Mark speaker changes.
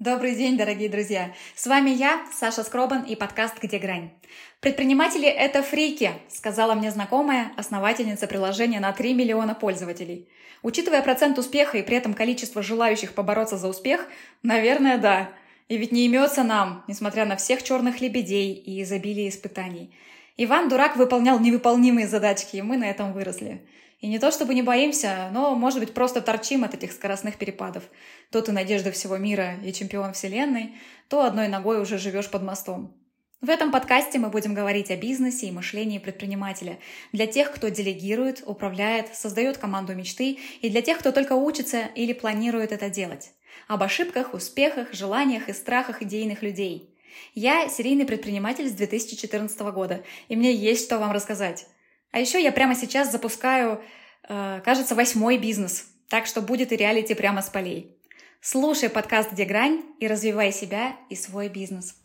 Speaker 1: Добрый день, дорогие друзья! С вами я, Саша Скробан и подкаст «Где грань?». Предприниматели — это фрики, сказала мне знакомая, основательница приложения на 3 миллиона пользователей. Учитывая процент успеха и при этом количество желающих побороться за успех, наверное, да. И ведь не имется нам, несмотря на всех черных лебедей и изобилие испытаний. Иван Дурак выполнял невыполнимые задачки, и мы на этом выросли. И не то чтобы не боимся, но, может быть, просто торчим от этих скоростных перепадов. То ты надежда всего мира и чемпион вселенной, то одной ногой уже живешь под мостом. В этом подкасте мы будем говорить о бизнесе и мышлении предпринимателя. Для тех, кто делегирует, управляет, создает команду мечты, и для тех, кто только учится или планирует это делать. Об ошибках, успехах, желаниях и страхах идейных людей. Я серийный предприниматель с 2014 года, и мне есть что вам рассказать. А еще я прямо сейчас запускаю, э, кажется, восьмой бизнес. Так что будет и реалити прямо с полей. Слушай подкаст «Где грань» и развивай себя и свой бизнес.